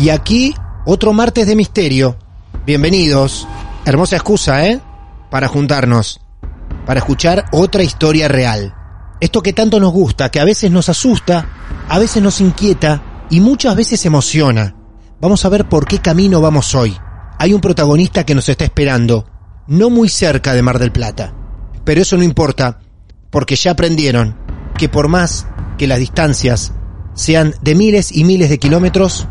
Y aquí, otro martes de misterio. Bienvenidos. Hermosa excusa, ¿eh? Para juntarnos. Para escuchar otra historia real. Esto que tanto nos gusta, que a veces nos asusta, a veces nos inquieta y muchas veces emociona. Vamos a ver por qué camino vamos hoy. Hay un protagonista que nos está esperando, no muy cerca de Mar del Plata. Pero eso no importa, porque ya aprendieron que por más que las distancias sean de miles y miles de kilómetros,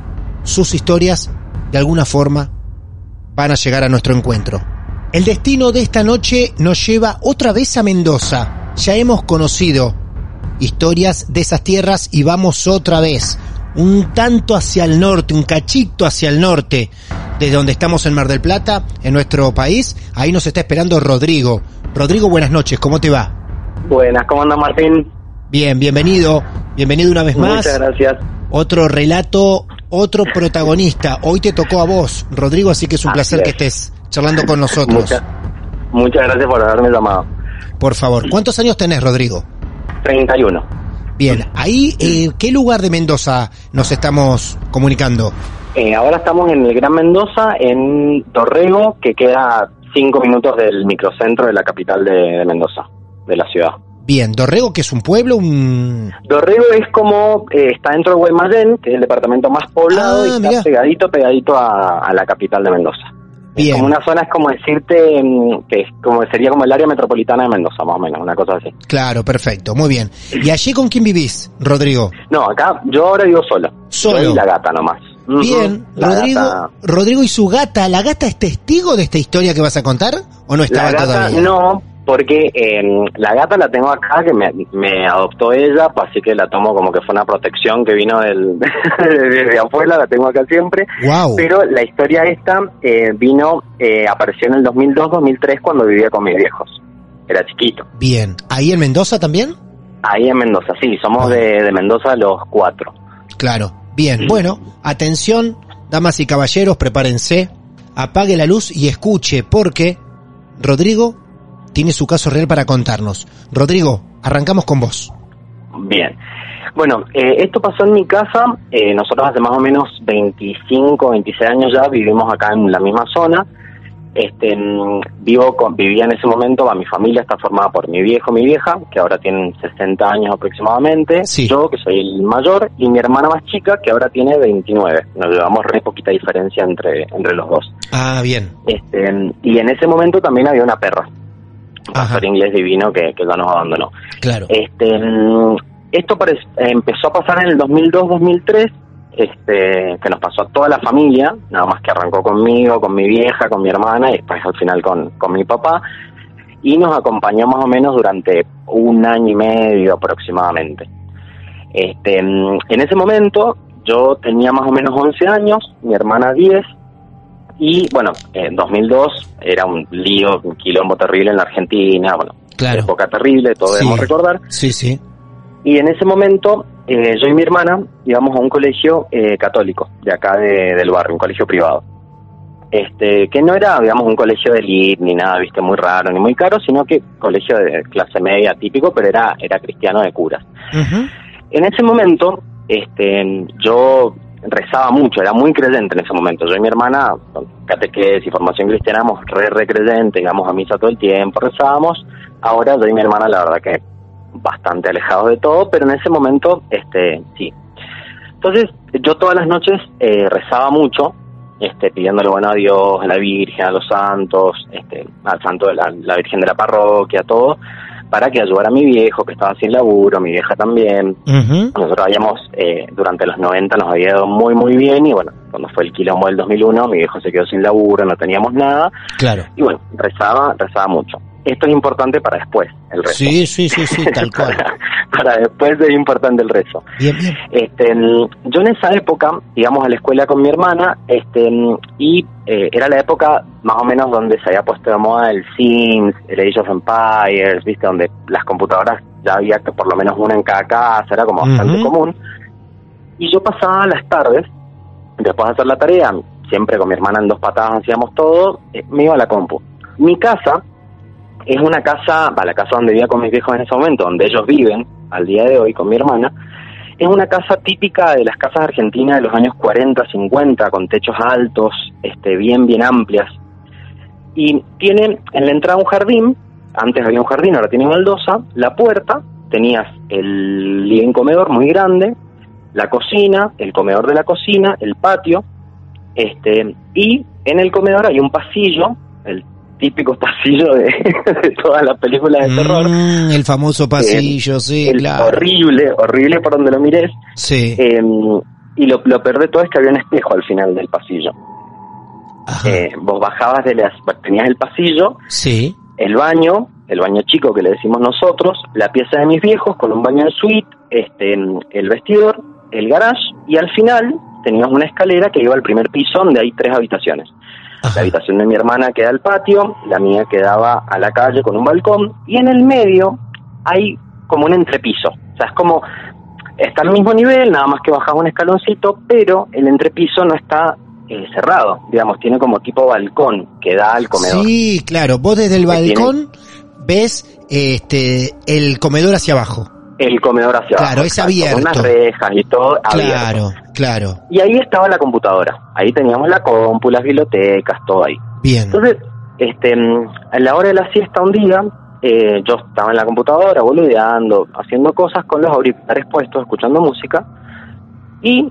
sus historias, de alguna forma, van a llegar a nuestro encuentro. El destino de esta noche nos lleva otra vez a Mendoza. Ya hemos conocido historias de esas tierras y vamos otra vez, un tanto hacia el norte, un cachito hacia el norte, desde donde estamos en Mar del Plata, en nuestro país. Ahí nos está esperando Rodrigo. Rodrigo, buenas noches, ¿cómo te va? Buenas, ¿cómo anda Martín? Bien, bienvenido, bienvenido una vez más. Muchas gracias. Otro relato, otro protagonista. Hoy te tocó a vos, Rodrigo, así que es un Así placer es. que estés charlando con nosotros. Muchas, muchas gracias por haberme llamado. Por favor, ¿cuántos años tenés, Rodrigo? 31. Bien, ahí, eh, ¿qué lugar de Mendoza nos estamos comunicando? Eh, ahora estamos en el Gran Mendoza, en Dorrego, que queda cinco minutos del microcentro de la capital de, de Mendoza, de la ciudad. Bien, Dorrego, que es un pueblo, un... Dorrego es como, eh, está dentro de Guaymallén, que es el departamento más poblado, Ah, y está mirá. pegadito, pegadito a, a la capital de Mendoza. Bien, como una zona, es como decirte, mm, que es como sería como el área metropolitana de Mendoza, más o menos, una cosa así. claro, perfecto, muy bien. ¿Y allí con quién vivís, Rodrigo? No, acá yo ahora vivo solo. Solo. Yo y la gata nomás. Ujú. Bien, La Rodrigo, gata- Rodrigo y su gata, ¿la gata es testigo de esta historia que vas a contar o no estaba la gata todavía? no, porque eh, la gata la tengo acá, que me, me adoptó ella, pues así que la tomo como que fue una protección que vino del, desde afuera, la tengo acá siempre. Wow. Pero la historia esta eh, vino, eh, apareció en el 2002-2003 cuando vivía con mis viejos. Era chiquito. Bien, ¿ahí en Mendoza también? Ahí en Mendoza, sí, somos de, de Mendoza los cuatro. Claro, bien. Bueno, atención, damas y caballeros, prepárense, apague la luz y escuche, porque Rodrigo tiene su caso real para contarnos. Rodrigo, arrancamos con vos. Bien. Bueno, eh, esto pasó en mi casa. eh, nosotros hace más o menos 25, 26 años ya vivimos acá en la misma zona. Este, mm, vivo con, vivía en ese momento, va, mi familia está formada por mi viejo, mi vieja, que ahora tienen 60 años aproximadamente, Sí. yo, que soy el mayor, y mi hermana más chica, que ahora tiene 29. Nos llevamos re poquita diferencia entre, entre los dos. Ah, bien. Este, y en ese momento también había una perra, pastor inglés divino que, que ya nos abandonó. Claro. Este, mm, esto empezó a pasar en el 2002-2003, este, que nos pasó a toda la familia, nada más que arrancó conmigo, con mi vieja, con mi hermana y después al final con, con mi papá. Y nos acompañó más o menos durante un año y medio aproximadamente. Este, mm, en ese momento yo tenía más o menos 11 años, mi hermana 10, y bueno, en 2002 era un lío, un quilombo terrible en la Argentina, bueno, Claro. época terrible, todos Sí. debemos recordar. Sí, sí. Y en ese momento eh, yo y mi hermana íbamos a un colegio eh, católico de acá de- del barrio, un colegio privado. Este, que no era, digamos, un colegio de elite ni nada, viste, muy raro ni muy caro, sino que colegio de clase media típico, pero era, era cristiano de curas. En ese momento, este, yo rezaba mucho, era muy creyente en ese momento. Yo y mi hermana, con catequesis y formación cristiana, éramos re, re creyentes, íbamos a misa todo el tiempo, rezábamos. Ahora yo y mi hermana, la verdad que bastante alejados de todo, pero en ese momento, este, sí. Entonces, yo todas las noches eh, rezaba mucho, este, pidiéndole bueno a Dios, a la Virgen, a los santos, este, al santo de la, la Virgen de la parroquia, todo, para que ayudara a mi viejo que estaba sin laburo, mi vieja también. Nosotros habíamos, eh, durante los 90 nos había ido muy, muy bien y bueno, cuando fue el quilombo del 2001, mi viejo se quedó sin laburo, no teníamos nada Claro. y bueno, rezaba, rezaba mucho. Esto es importante para después, el rezo. Sí, sí, sí, sí, tal cual. para, para después es importante el rezo. Bien, bien. Este, yo en esa época íbamos a la escuela con mi hermana este, y eh, era la época más o menos donde se había puesto de moda el Sims, el Age of Empires, ¿viste? donde las computadoras ya había por lo menos una en cada casa, era como bastante común. Y yo pasaba las tardes, después de hacer la tarea, siempre con mi hermana en dos patadas hacíamos todo, eh, me iba a la compu. Mi casa es una casa, va, la casa donde vivía con mis viejos en ese momento, donde ellos viven al día de hoy con mi hermana, es una casa típica de las casas argentinas de los años 40, 50, con techos altos, este, bien, bien amplias. Y tiene en la entrada un jardín, antes había un jardín, ahora tiene baldosa, la puerta, tenías el living comedor muy grande, la cocina, el comedor de la cocina, el patio, este, y en el comedor hay un pasillo, el típico pasillo de, de todas las películas de terror. Mm, el famoso pasillo, sí, el claro. horrible, horrible por donde lo mires. Sí. Eh, y lo, lo peor de todo es que había un espejo al final del pasillo. Ajá. Eh, vos bajabas de las... Tenías el pasillo, Sí. el baño, el baño chico que le decimos nosotros, la pieza de mis viejos con un baño de suite, este, el vestidor, el garage y al final tenías una escalera que iba al primer piso donde hay tres habitaciones. La habitación de mi hermana queda al patio, la mía quedaba a la calle con un balcón y en el medio hay como un entrepiso. O sea, es como, está al mismo nivel, nada más que bajas un escaloncito, pero el entrepiso no está eh, cerrado, digamos, tiene como tipo balcón que da al comedor. Sí, claro. Vos desde el tiene- balcón ves este el comedor hacia abajo. El comedor hacia Claro, abajo. es exacto, con abierto. unas rejas y todo abierto. Claro, claro. Y ahí estaba la computadora. Ahí teníamos la compu, las bibliotecas, todo ahí. Bien. Entonces, este, mm, a la hora de la siesta un día, eh, yo estaba en la computadora, boludeando, haciendo cosas con los auriculares puestos, escuchando música, y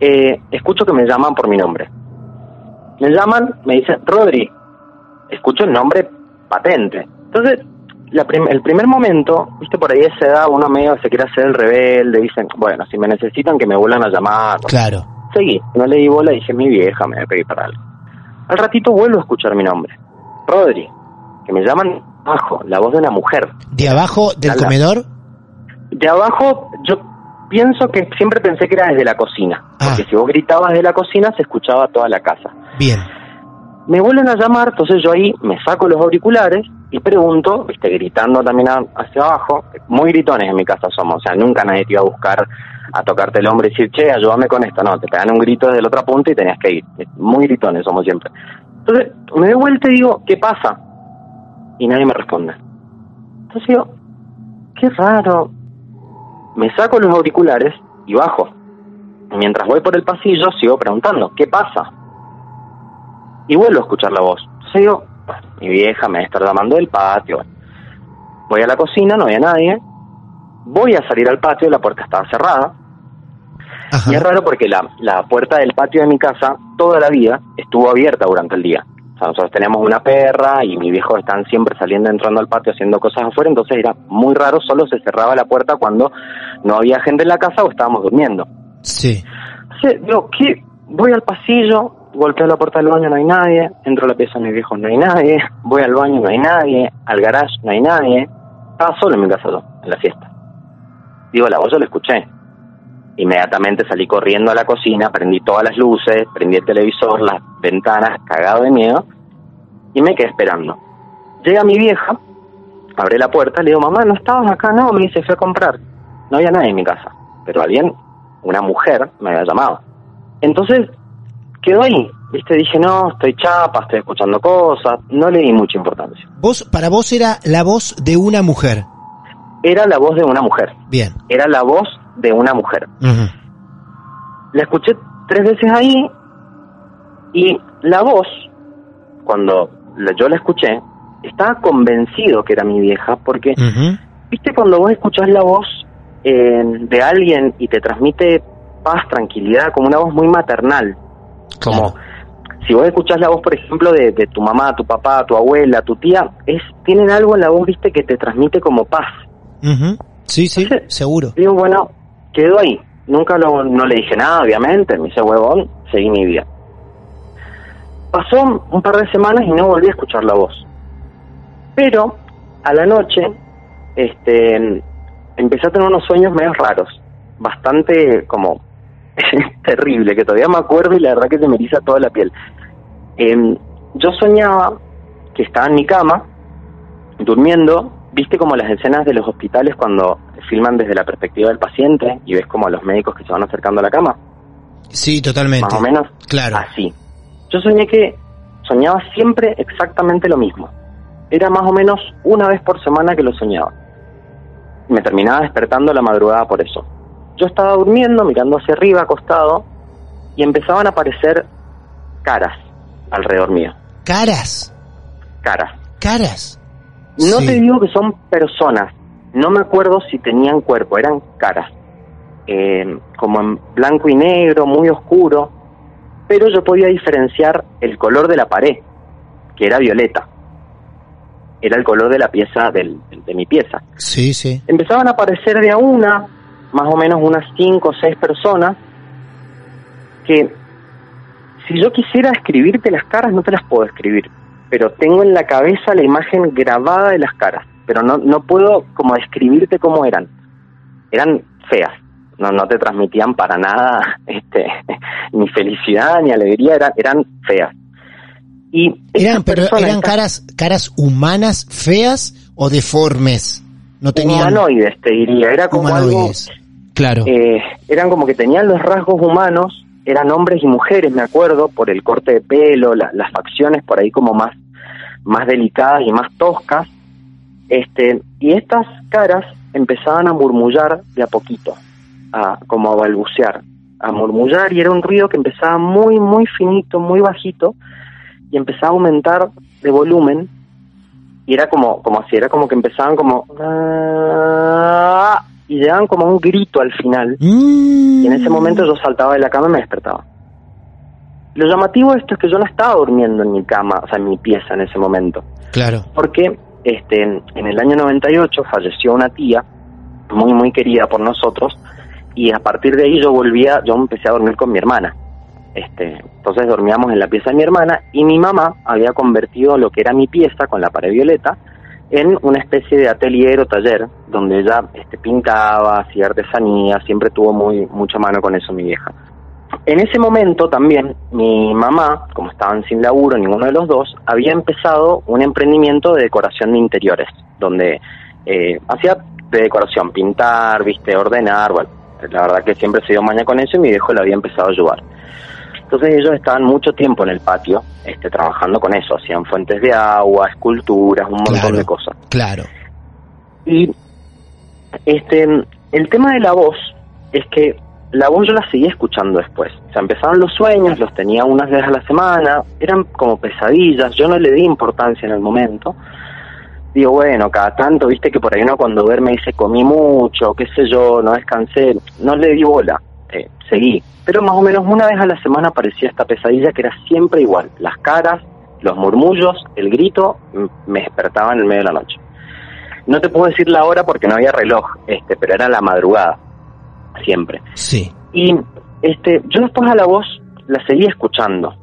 eh, escucho que me llaman por mi nombre. Me llaman, me dicen, Rodri, escucho el nombre patente. Entonces, la prim- el primer momento, viste, por ahí a esa edad uno medio se quiere hacer el rebelde, dicen, bueno, si me necesitan que me vuelvan a llamar, Claro. Seguí, no le di bola, dije, mi vieja me va a pedir para algo. Al ratito vuelvo a escuchar mi nombre. Rodri, que me llaman abajo, la voz de una mujer. De abajo del comedor. De abajo, yo pienso que siempre pensé que era desde la cocina. Ah. Porque si vos gritabas de la cocina, se escuchaba toda la casa. Bien. Me vuelven a llamar, entonces yo ahí me saco los auriculares y pregunto, viste, gritando también hacia abajo. Muy gritones en mi casa somos, o sea, nunca nadie te iba a buscar a tocarte el hombro y decir, che, ayúdame con esto. No, te pegan un grito desde la otra punta y tenías que ir. Muy gritones somos siempre. Entonces, me doy vuelta y digo, ¿qué pasa? Y nadie me responde. Entonces digo, qué raro. Me saco los auriculares y bajo. Y mientras voy por el pasillo, sigo preguntando, ¿qué pasa? y vuelvo a escuchar la voz. Entonces digo, mi vieja me estar llamando del patio. Voy a la cocina, no había nadie. Voy a salir al patio, la puerta estaba cerrada. Ajá. Y es raro porque la, la puerta del patio de mi casa toda la vida estuvo abierta durante el día. O sea, nosotros teníamos una perra y mis viejos están siempre saliendo, entrando al patio, haciendo cosas afuera, entonces era muy raro, solo se cerraba la puerta cuando no había gente en la casa o estábamos durmiendo. Sí. Entonces, digo, ¿qué? Voy al pasillo, golpeo la puerta del baño, no hay nadie. Entro a la pieza de mis viejos, no hay nadie. Voy al baño, no hay nadie. Al garage, no hay nadie. Estaba solo en mi casa en la fiesta. Digo, la voz yo la escuché. Inmediatamente salí corriendo a la cocina, prendí todas las luces, prendí el televisor, las ventanas, cagado de miedo, y me quedé esperando. Llega mi vieja, abre la puerta, le digo, mamá, ¿no estabas acá? No, me dice, fui a comprar. No había nadie en mi casa. pero alguien, una mujer, me había llamado. Entonces, quedó ahí, viste, dije, no, estoy chapa, estoy escuchando cosas, no le di mucha importancia. Vos, para vos era la voz de una mujer. Era la voz de una mujer, Bien. era la voz de una mujer. Ujú. La escuché tres veces ahí y la voz, cuando yo la escuché, estaba convencido que era mi vieja porque, viste, cuando vos escuchás la voz eh, de alguien y te transmite paz, tranquilidad, como una voz muy maternal, como si vos escuchás la voz, por ejemplo, de, de tu mamá, tu papá, tu abuela, tu tía, es tienen algo en la voz, viste, que te transmite como paz. Sí, sí, Entonces, seguro. Digo, bueno, quedó ahí. Nunca lo- no le dije nada, obviamente, me hice huevón, seguí mi vida. Pasó un par de semanas y no volví a escuchar la voz. Pero a la noche, este, empecé a tener unos sueños medio raros, bastante como terrible, que todavía me acuerdo y la verdad que se me eriza toda la piel. Em, yo soñaba que estaba en mi cama, durmiendo, viste como las escenas de los hospitales cuando filman desde la perspectiva del paciente y ves como a los médicos que se van acercando a la cama, Sí, totalmente. más o menos Claro. así. Yo soñé que soñaba siempre exactamente lo mismo. Era más o menos una vez por semana que lo soñaba. Me terminaba despertando a la madrugada por eso. Yo estaba durmiendo, mirando hacia arriba, acostado, y empezaban a aparecer caras alrededor mío. Caras. Caras. Caras. No Sí. te digo que son personas, no me acuerdo si tenían cuerpo, eran caras, Eh, como en blanco y negro, muy oscuro, pero yo podía diferenciar el color de la pared, que era violeta, era el color de la pieza del- de mi pieza. Sí, sí. Empezaban a aparecer de a una, más o menos unas cinco o seis personas, que si yo quisiera escribirte las caras no te las puedo escribir, pero tengo en la cabeza la imagen grabada de las caras, pero no, no puedo como describirte cómo eran. Eran feas, no, no te transmitían para nada este, ni felicidad ni alegría, eran, eran feas. Y Eran, pero eran caras, caras humanas, feas o deformes. No tenían humanoides, te diría, era como algo. Eh, eran como que tenían los rasgos humanos, eran hombres y mujeres, me acuerdo, por el corte de pelo, la- las facciones por ahí como más, más delicadas y más toscas. Este, y estas caras empezaban a murmullar de a poquito, a, como a balbucear, a murmullar, y era un ruido que empezaba muy, muy finito, muy bajito, y empezaba a aumentar de volumen, y era como, como así, era como que empezaban como y llegaban como un grito al final Mm. y en ese momento yo saltaba de la cama y me despertaba. Lo llamativo de esto es que yo no estaba durmiendo en mi cama, o sea, en mi pieza en ese momento, Claro. porque este, en, en el año 98 falleció una tía muy, muy querida por nosotros y a partir de ahí yo volvía, yo empecé a dormir con mi hermana. Este, entonces dormíamos en la pieza de mi hermana y mi mamá había convertido lo que era mi pieza con la pared violeta en una especie de atelier o taller donde ella este, pintaba, hacía artesanía, siempre tuvo muy mucha mano con eso mi vieja. En ese momento también mi mamá, como estaban sin laburo ninguno de los dos, había empezado un emprendimiento de decoración de interiores, donde eh, hacía de decoración, pintar, viste, ordenar, bueno, la verdad que siempre se dio maña con eso y mi viejo le había empezado a ayudar. Entonces ellos estaban mucho tiempo en el patio este, trabajando con eso, hacían fuentes de agua, esculturas, un montón Claro. de cosas. Claro. Y este el tema de la voz es que la voz yo la seguía escuchando después. O sea, empezaron los sueños, los tenía unas veces a la semana, eran como pesadillas, yo no le di importancia en el momento. Digo, bueno, cada tanto, viste que por ahí uno cuando duerme dice comí mucho, qué sé yo, no descansé, no le di bola, eh, seguí. Pero más o menos una vez a la semana aparecía esta pesadilla que era siempre igual, las caras, los murmullos, el grito, me despertaban en el medio de la noche. No te puedo decir la hora porque no había reloj, este, pero era la madrugada, siempre. Sí. Y este, yo después a la voz la seguía escuchando,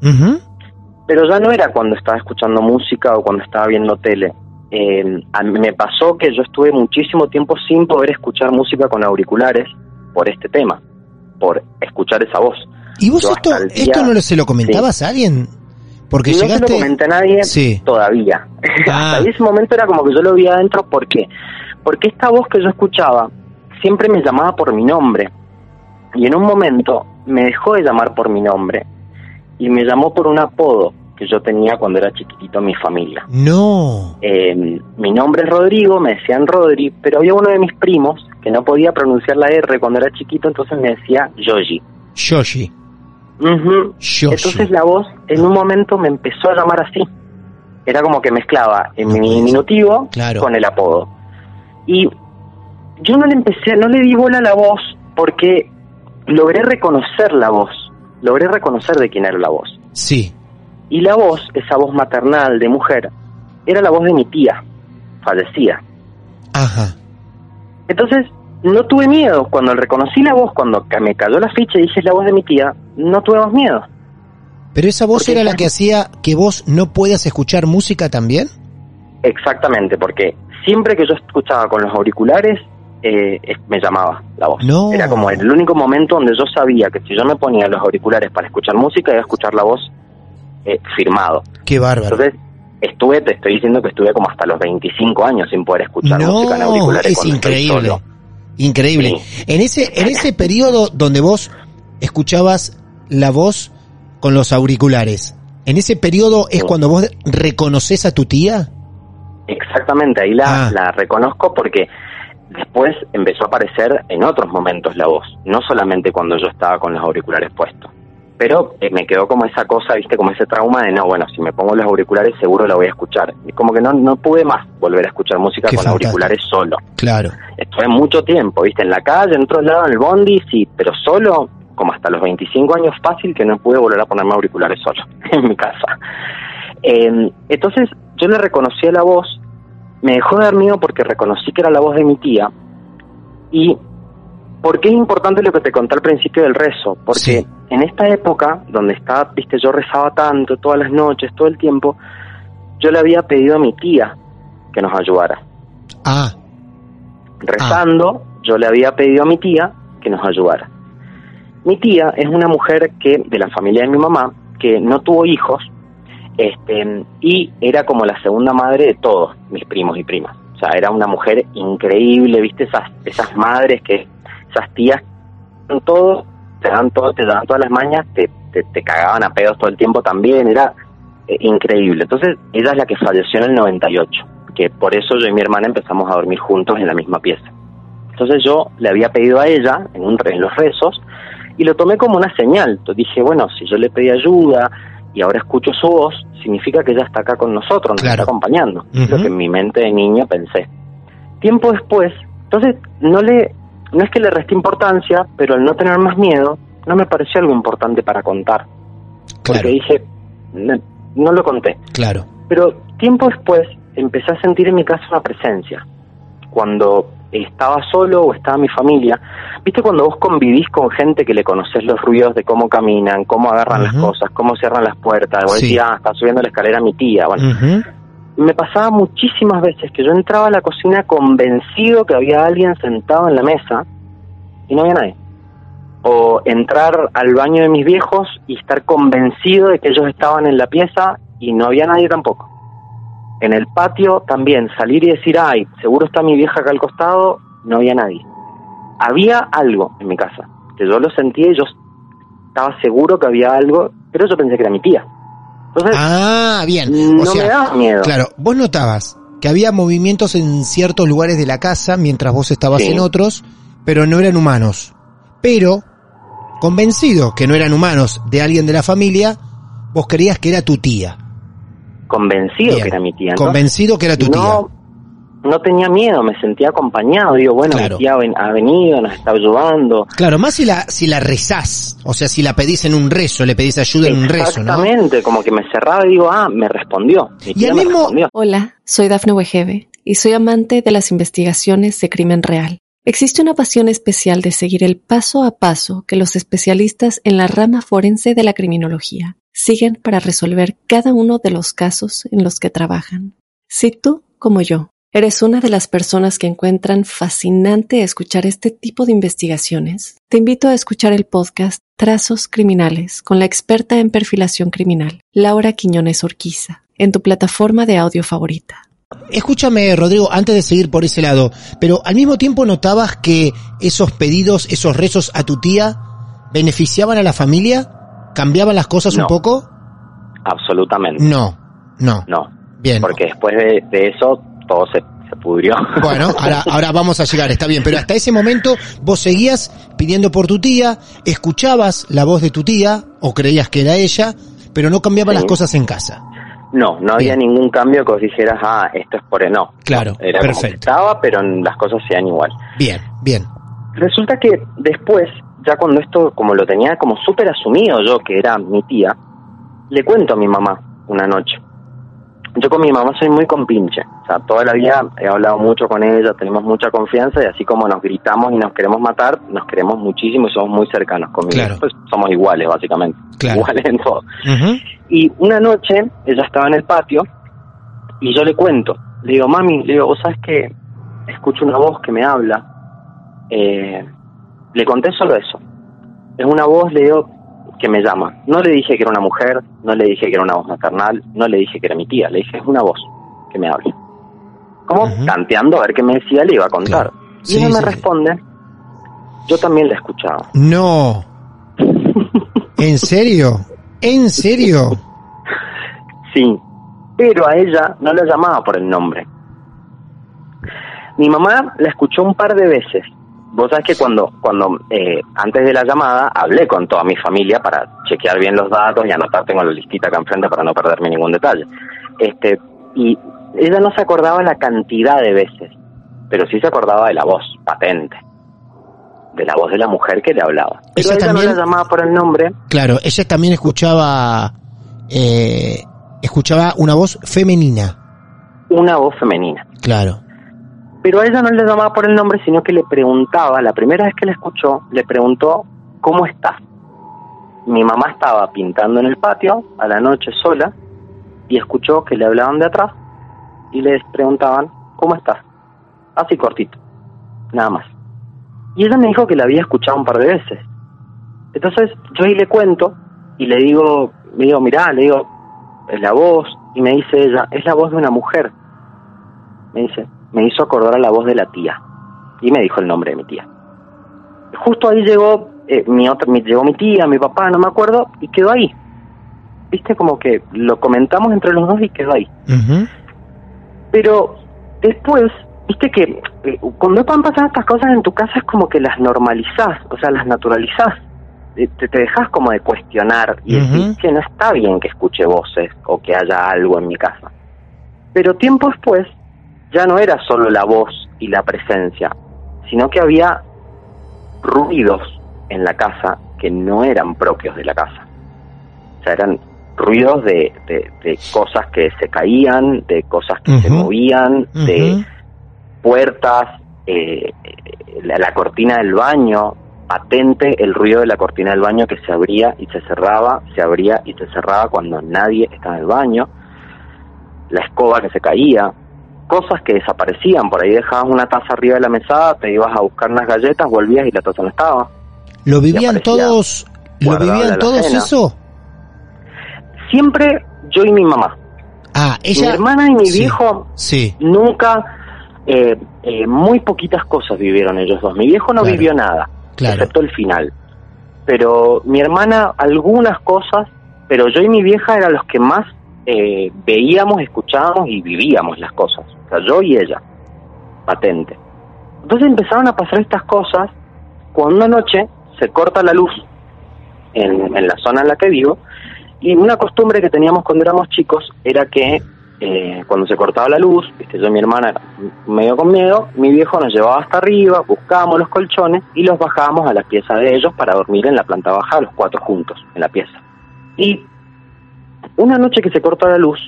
pero ya no era cuando estaba escuchando música o cuando estaba viendo tele. Eh, a mí me pasó que yo estuve muchísimo tiempo sin poder escuchar música con auriculares por este tema, por escuchar esa voz. ¿Y vos Yo esto, día- esto no se lo comentabas a alguien? Porque no llegaste... se lo comenté a nadie Sí. todavía. Ah. Hasta ese momento era como que yo lo vi adentro porque porque esta voz que yo escuchaba siempre me llamaba por mi nombre. Y en un momento me dejó de llamar por mi nombre y me llamó por un apodo que yo tenía cuando era chiquitito en mi familia. No. Eh, mi nombre es Rodrigo, me decían Rodri, pero había uno de mis primos que no podía pronunciar la R cuando era chiquito, entonces me decía Yoji. Yoshi. Ujú. Yoshi. Entonces la voz en un momento me empezó a llamar así. Era como que mezclaba en No mi diminutivo Claro. con el apodo. Y yo no le empecé, no le di bola a la voz porque logré reconocer la voz, logré reconocer de quién era la voz. Sí. Y la voz, esa voz maternal de mujer, era la voz de mi tía, fallecida. Ajá. Entonces, no tuve miedo. Cuando reconocí la voz, cuando me cayó la ficha y dije es la voz de mi tía, no tuve más miedo. Pero esa voz Porque era la que hacía que vos no puedas escuchar música también. Exactamente, porque siempre que yo escuchaba con los auriculares, eh, me llamaba la voz. No. Era como el único momento donde yo sabía que si yo me ponía los auriculares para escuchar música, iba a escuchar la voz eh, firmado. Qué bárbaro. Entonces, estuve, te estoy diciendo que estuve como hasta los 25 años sin poder escuchar música en No, auriculares. es increíble. Increíble. En ese, en ese periodo donde vos escuchabas la voz con los auriculares, en ese periodo es Sí. cuando vos reconoces a tu tía. Exactamente, ahí la, Ah. la reconozco porque después empezó a aparecer en otros momentos la voz, no solamente cuando yo estaba con los auriculares puestos. Pero eh, me quedó como esa cosa, viste, como ese trauma de no, bueno, si me pongo los auriculares seguro la voy a escuchar. Y como que no, no pude más volver a escuchar música Qué con fantástico. auriculares solo. Claro. Estuve mucho tiempo, viste, en la calle, en otro lado, en el bondi, sí, pero solo, como hasta los 25 años fácil que no pude volver a ponerme auriculares solo en mi casa. Eh, entonces yo le reconocí a la voz, me dejó de dar miedo porque reconocí que era la voz de mi tía y porque es importante lo que te conté al principio del rezo, porque Sí. en esta época donde estaba, viste, yo rezaba tanto, todas las noches, todo el tiempo, yo le había pedido a mi tía que nos ayudara Ah, rezando, yo le había pedido a mi tía que nos ayudara. Mi tía es una mujer que de la familia de mi mamá que no tuvo hijos este y era como la segunda madre de todos mis primos y primas. O sea, era una mujer increíble, ¿viste? Esas esas madres que esas tías dan todo, te dan todo, te dan todas las mañas, te, te, te cagaban a pedos todo el tiempo también, era eh, increíble. Entonces, ella es la que falleció en el 98, que por eso yo y mi hermana empezamos a dormir juntos en la misma pieza. Entonces yo le había pedido a ella en, un, en los rezos y lo tomé como una señal. Entonces dije, bueno, si yo le pedí ayuda y ahora escucho su voz, significa que ella está acá con nosotros, nos Claro. está acompañando. Es lo Ujú. que en mi mente de niño pensé. Tiempo después, entonces no le, no es que le resté importancia, pero al no tener más miedo, no me pareció algo importante para contar. Porque dije, no, no lo conté. claro. Pero tiempo después empecé a sentir en mi casa una presencia. Cuando estaba solo o estaba mi familia, viste cuando vos convivís con gente que le conoces los ruidos de cómo caminan, cómo agarran las cosas, cómo cierran las puertas, vos Sí. decís, ah, está subiendo la escalera mi tía. Bueno. Me pasaba muchísimas veces que yo entraba a la cocina convencido que había alguien sentado en la mesa y no había nadie. O entrar al baño de mis viejos y estar convencido de que ellos estaban en la pieza y no había nadie tampoco. En el patio también, salir y decir, ay, seguro está mi vieja acá al costado, no había nadie. Había algo en mi casa, que yo lo sentía y yo estaba seguro que había algo, pero yo pensé que era mi tía. Entonces, Ah, bien. no o sea, me miedo. Claro, vos notabas que había movimientos en ciertos lugares de la casa mientras vos estabas Sí. en otros, pero no eran humanos. Pero, convencido que no eran humanos de alguien de la familia, vos creías que era tu tía. convencido Bien. que era mi tía. ¿no? Convencido que era tu no, no tenía miedo, me sentía acompañado. Digo, bueno, Claro. mi tía ha venido, nos está ayudando. Claro, más si la, si la rezás, o sea, si la pedís en un rezo, le pedís ayuda en un rezo, ¿no? Exactamente, como que me cerraba y digo, ah, me respondió. Mi Y me mismo- respondió. Hola, soy Dafne Wegebe y soy amante de las investigaciones de crimen real. Existe una pasión especial de seguir el paso a paso que los especialistas en la rama forense de la criminología siguen para resolver cada uno de los casos en los que trabajan. Si tú, como yo, eres una de las personas que encuentran fascinante escuchar este tipo de investigaciones, te invito a escuchar el podcast Trazos Criminales con la experta en perfilación criminal, Laura Quiñones Orquiza, en tu plataforma de audio favorita. Escúchame, Rodrigo, antes de seguir por ese lado, pero al mismo tiempo notabas que esos pedidos, esos rezos a tu tía, beneficiaban a la familia, cambiaban las cosas un No. poco. Absolutamente. No, no. No. Bien. Porque después de, de eso todo se, se pudrió. Bueno, ahora, ahora vamos a llegar, está bien, pero hasta ese momento vos seguías pidiendo por tu tía, escuchabas la voz de tu tía, o creías que era ella, pero no cambiaban Sí. las cosas en casa. No, no había Bien. ningún cambio que os dijeras, ah, esto es por el no. Claro, Era como perfecto. estaba, pero las cosas se dan igual. Bien, bien. Resulta que después, ya cuando esto, como lo tenía como súper asumido yo, que era mi tía, le cuento a mi mamá una noche. Yo con mi mamá soy muy compinche, o sea, toda la vida he hablado mucho con ella, tenemos mucha confianza y así como nos gritamos y nos queremos matar, nos queremos muchísimo y somos muy cercanos conmigo. Claro. Pues somos iguales, básicamente. Claro. Iguales en todo. Y una noche ella estaba en el patio y yo le cuento, le digo, mami, le digo, vos sabes que escucho una voz que me habla. Eh, le conté solo eso. Es una voz, le digo, que me llama. No le dije que era una mujer, no le dije que era una voz maternal, no le dije que era mi tía, le dije, es una voz que me habla. Como Ujú. tanteando a ver qué me decía, le iba a contar. Claro. Y Sí, ella me sí. responde, yo también la escuchaba. No. ¿En serio? ¿En serio? Sí, pero a ella no la llamaba por el nombre. Mi mamá la escuchó un par de veces. Vos sabés que cuando, cuando eh, antes de la llamada hablé con toda mi familia para chequear bien los datos y anotar, tengo la listita acá enfrente para no perderme ningún detalle. Este, y ella no se acordaba la cantidad de veces, pero sí se acordaba de la voz patente, de la voz de la mujer que le hablaba. Pero Ella ella también- no la llamaba por el nombre, Claro, ella también escuchaba, eh, escuchaba una voz femenina. una voz femenina. Claro. Pero a ella no le llamaba por el nombre, sino que le preguntaba, la primera vez que la escuchó, le preguntó, ¿cómo estás? Mi mamá estaba pintando en el patio a la noche sola y escuchó que le hablaban de atrás y les preguntaban, ¿cómo estás? Así cortito, nada más. Y ella me dijo que la había escuchado un par de veces. Entonces yo ahí le cuento y le digo, le digo, mirá, le digo, es la voz, y me dice ella, es la voz de una mujer. Me dice, me hizo acordar a la voz de la tía. Y me dijo el nombre de mi tía. Justo ahí llegó eh, mi otra, mi, llegó mi tía, mi papá, no me acuerdo, y quedó ahí. Viste, como que lo comentamos entre los dos y quedó ahí. Pero después, viste que eh, cuando están pasando estas cosas en tu casa es como que las normalizás, o sea, las naturalizás. Eh, Te, te dejas como de cuestionar y Ujú. decir, que no está bien que escuche voces o que haya algo en mi casa. Pero tiempo después ya no era solo la voz y la presencia, sino que había ruidos en la casa que no eran propios de la casa. O sea, eran ruidos de, de, de cosas que se caían, de cosas que se movían, de puertas, eh, la, la cortina del baño, patente el ruido de la cortina del baño que se abría y se cerraba, se abría y se cerraba cuando nadie estaba en el baño, la escoba que se caía, cosas que desaparecían, por ahí dejabas una taza arriba de la mesada, te ibas a buscar unas galletas, volvías y la taza no estaba. ¿Lo vivían todos? ¿Lo vivían todos eso? Siempre yo y mi mamá. Ah, ella. Mi hermana y mi Sí, viejo Sí. nunca, eh, eh, muy poquitas cosas vivieron ellos dos. Mi viejo no Claro. vivió nada, Claro. excepto el final. Pero mi hermana algunas cosas, pero yo y mi vieja eran los que más eh, veíamos, escuchábamos y vivíamos las cosas. Yo y ella, patente. Entonces empezaron a pasar estas cosas cuando una noche se corta la luz en, la zona en la que vivo y una costumbre que teníamos cuando éramos chicos era que eh, cuando se cortaba la luz, viste, yo y mi hermana medio con miedo, mi viejo nos llevaba hasta arriba, buscábamos los colchones y los bajábamos a la pieza de ellos para dormir en la planta baja, los cuatro juntos, en la pieza. Y una noche que se corta la luz,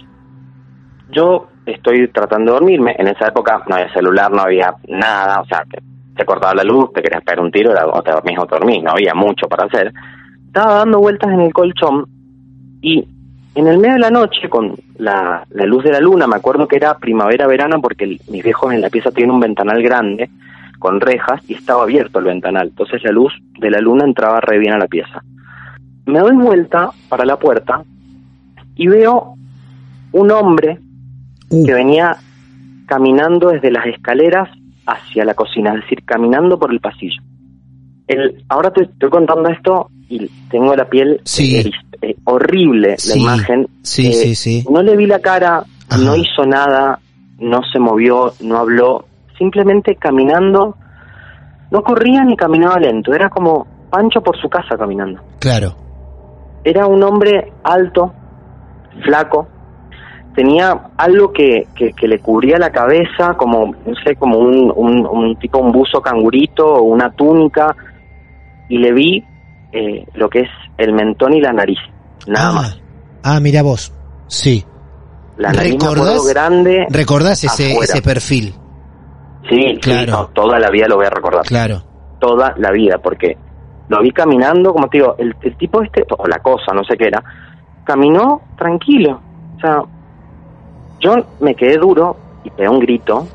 yo estoy tratando de dormirme, en esa época no había celular, no había nada, o sea, se cortaba la luz, te querías pegar un tiro, era o te dormís o te dormís, no había mucho para hacer. Estaba dando vueltas en el colchón y en el medio de la noche, con la, luz de la luna, me acuerdo que era primavera-verano porque mis viejos en la pieza tienen un ventanal grande con rejas y estaba abierto el ventanal, entonces la luz de la luna entraba re bien a la pieza. Me doy vuelta para la puerta y veo un hombre Uh, que venía caminando desde las escaleras hacia la cocina, es decir, caminando por el pasillo. El, ahora te estoy contando esto y tengo la piel Sí. eh, eh, horrible, Sí, la imagen. sí, Eh, sí, sí. No le vi la cara, Ajá. no hizo nada, no se movió, no habló, simplemente caminando, no corría ni caminaba lento, era como Pancho por su casa caminando. Claro. Era un hombre alto, flaco, tenía algo que, que, que le cubría la cabeza, como, no sé, como un, un, un tipo, un buzo cangurito o una túnica, y le vi eh, lo que es el mentón y la nariz, nada ah, más. ah, mira vos. Sí. La nariz me ¿Recordás? grande. ¿Recordás ese, afuera. ese perfil? Sí, Claro. sí, no, toda la vida lo voy a recordar. Claro. Toda la vida, porque lo vi caminando, como te digo, el, el tipo este, o la cosa, no sé qué era, caminó tranquilo. O sea, yo me quedé duro y pegué un grito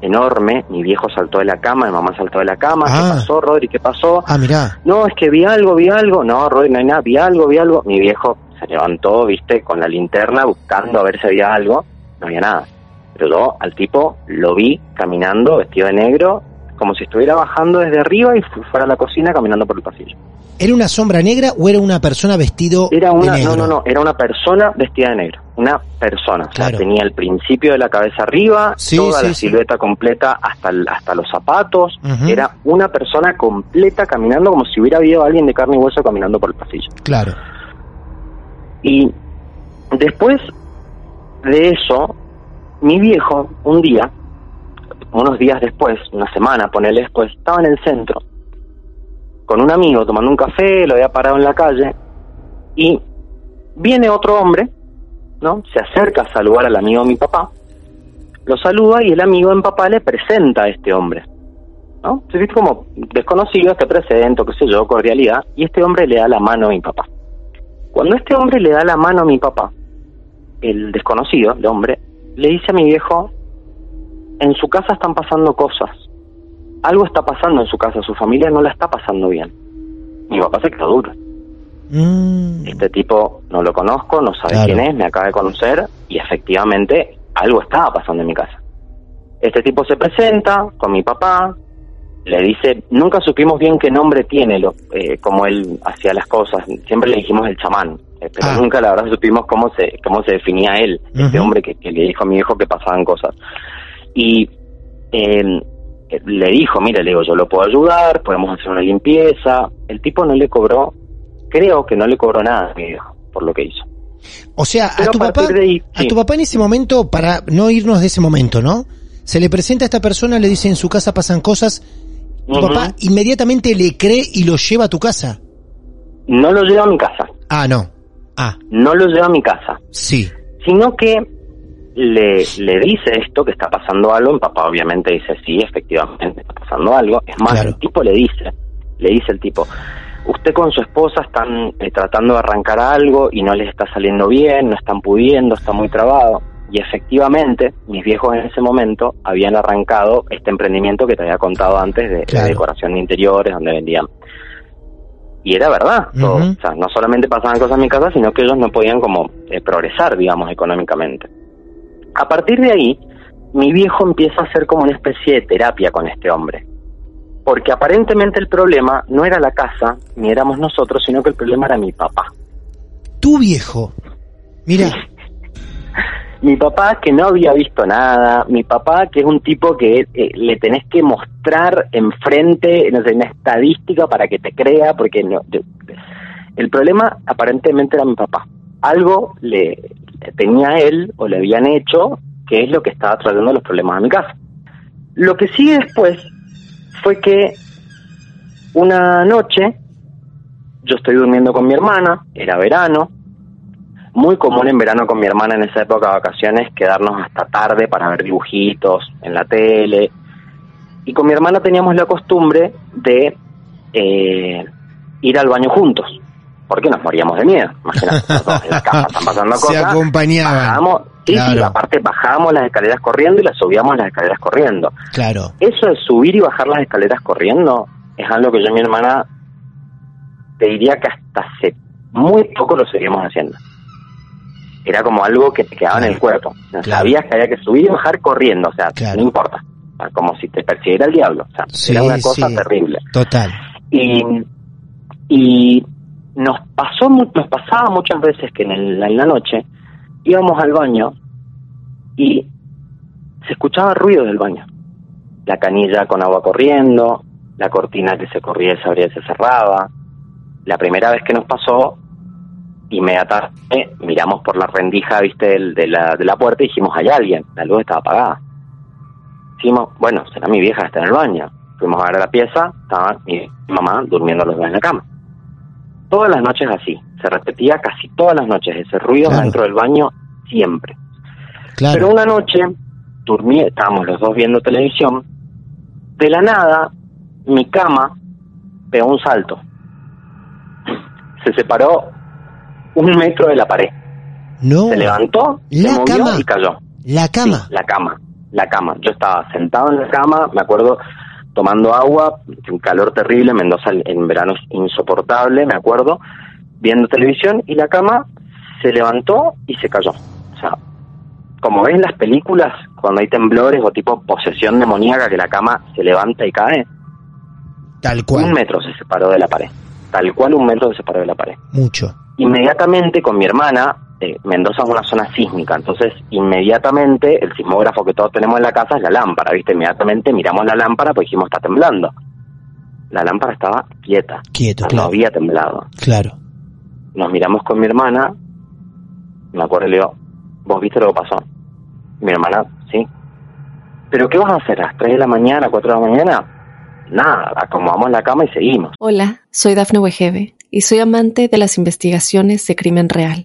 enorme. Mi viejo saltó de la cama, mi mamá saltó de la cama. Ah. ¿Qué pasó, Rodri? ¿Qué pasó? Ah, mirá. No, es que vi algo, vi algo. No, Rodri, no hay nada, vi algo, vi algo. Mi viejo se levantó, viste, con la linterna buscando a ver si había algo. No había nada. Pero yo al tipo lo vi caminando, vestido de negro, como si estuviera bajando desde arriba y fu- fuera a la cocina caminando por el pasillo. ¿Era una sombra negra o era una persona vestido Era de una, negro? no, no, no, era una persona vestida de negro. Una persona. O sea, Claro. tenía el principio de la cabeza arriba, Sí, toda sí, la sí. silueta completa hasta, el- hasta los zapatos. Era una persona completa caminando como si hubiera habido alguien de carne y hueso caminando por el pasillo. Claro. Y después de eso, mi viejo, un día, unos días después, una semana, ponele después, estaba en el centro con un amigo tomando un café, lo había parado en la calle, y viene otro hombre, ¿no? Se acerca a saludar al amigo de mi papá, lo saluda y el amigo mi papá le presenta a este hombre, ¿no? Se viste como desconocido, te presento, qué sé yo, cordialidad, y este hombre le da la mano a mi papá. Cuando este hombre le da la mano a mi papá, el desconocido, el hombre, le dice a mi viejo, en su casa están pasando cosas. Algo está pasando en su casa, su familia no la está pasando bien. Mi papá se quedó duro. Mm, Este tipo no lo conozco, no sabe Claro. quién es, me acaba de conocer y efectivamente algo estaba pasando en mi casa. Este tipo se presenta con mi papá, le dice, nunca supimos bien qué nombre tiene, lo, eh, como él hacía las cosas, siempre le dijimos el chamán, eh, pero Ah. nunca la verdad supimos cómo se cómo se definía él, este hombre que, que le dijo a mi hijo que pasaban cosas. Y eh, le dijo, mire, le digo, yo lo puedo ayudar, podemos hacer una limpieza. El tipo no le cobró, creo que no le cobró nada a mi viejo por lo que hizo. O sea, a Pero tu a papá, ahí, a sí. tu papá en ese momento, para no irnos de ese momento, ¿no? Se le presenta a esta persona, le dice en su casa pasan cosas, tu papá inmediatamente le cree y lo lleva a tu casa. No lo lleva a mi casa, Ah, no. Ah, no lo lleva a mi casa, sí. sino que le, le dice esto, que está pasando algo, mi papá obviamente dice, sí, efectivamente está pasando algo. Es más, Claro. el tipo le dice, le dice el tipo, usted con su esposa están eh, tratando de arrancar algo y no les está saliendo bien, no están pudiendo, está muy trabado. Y efectivamente, mis viejos en ese momento habían arrancado este emprendimiento que te había contado antes de, de Claro. decoración de interiores, donde vendían. Y era verdad, todo. O sea, no solamente pasaban cosas en mi casa, sino que ellos no podían como eh, progresar, digamos, económicamente. A partir de ahí, mi viejo empieza a hacer como una especie de terapia con este hombre. Porque aparentemente el problema no era la casa, ni éramos nosotros, sino que el problema era mi papá. Tu viejo. Mira, Mi papá que no había visto nada, mi papá que es un tipo que eh, le tenés que mostrar enfrente, no sé, una estadística para que te crea, porque no, de- el problema aparentemente era mi papá. Algo le tenía él o le habían hecho que es lo que estaba trayendo los problemas a mi casa. Lo que sigue después fue que una noche yo estoy durmiendo con mi hermana, era verano, muy común en verano con mi hermana en esa época de vacaciones quedarnos hasta tarde para ver dibujitos en la tele. Y con mi hermana teníamos la costumbre de eh, ir al baño juntos, porque nos moríamos de miedo. Imagínate, en la casa están pasando Se cosas. acompañaban. Bajábamos, sí, sí, Claro. aparte bajábamos las escaleras corriendo y las subíamos las escaleras corriendo. claro. Eso de subir y bajar las escaleras corriendo es algo que yo y mi hermana te diría que hasta hace muy poco lo seguimos haciendo. era como algo que te quedaba en el cuerpo. Claro. Sabías que había que subir y bajar corriendo, o sea, no importa. Como si te persiguiera el diablo. O sea, Sí, era una cosa sí. terrible. Total. Y, y nos pasó, nos pasaba muchas veces que en, la noche íbamos al baño y se escuchaba ruido del baño. La canilla con agua corriendo, la cortina que se corría y se abría y se cerraba. La primera vez que nos pasó, inmediatamente miramos por la rendija, viste, del- de la, de la puerta y dijimos, hay alguien, la luz estaba apagada. Dijimos, bueno, será mi vieja está en el baño. Fuimos a ver la pieza, estaba mi mamá durmiendo los dos en la cama. Todas las noches así, se repetía casi todas las noches ese ruido Claro. dentro del baño, siempre. Claro. Pero una noche, dormí, estábamos los dos viendo televisión, de la nada, mi cama pegó un salto. Se separó un metro de la pared. no. Se levantó, se La movió cama. y cayó. La cama. Sí, la cama, la cama. Yo estaba sentado en la cama, me acuerdo tomando agua, un calor terrible, Mendoza en verano es insoportable, me acuerdo, viendo televisión y la cama se levantó y se cayó. O sea, como ves en las películas, cuando hay temblores o tipo posesión demoníaca que la cama se levanta y cae, Tal cual. un metro se separó de la pared. Tal cual un metro se separó de la pared Mucho. inmediatamente con mi hermana, eh, Mendoza es una zona sísmica, entonces inmediatamente el sismógrafo que todos tenemos en la casa es la lámpara, ¿viste? Inmediatamente miramos la lámpara pues dijimos está temblando. La lámpara estaba quieta, Quieto, no claro. había temblado. Claro. Nos miramos con mi hermana, me acuerdo y le digo, ¿vos viste lo que pasó? Mi hermana, sí. ¿Pero qué vas a hacer? ¿A las 3 de la mañana, 4 de la mañana? Nada, acomodamos la cama y seguimos. Hola, soy Dafne Wegebe y soy amante de las investigaciones de crimen real.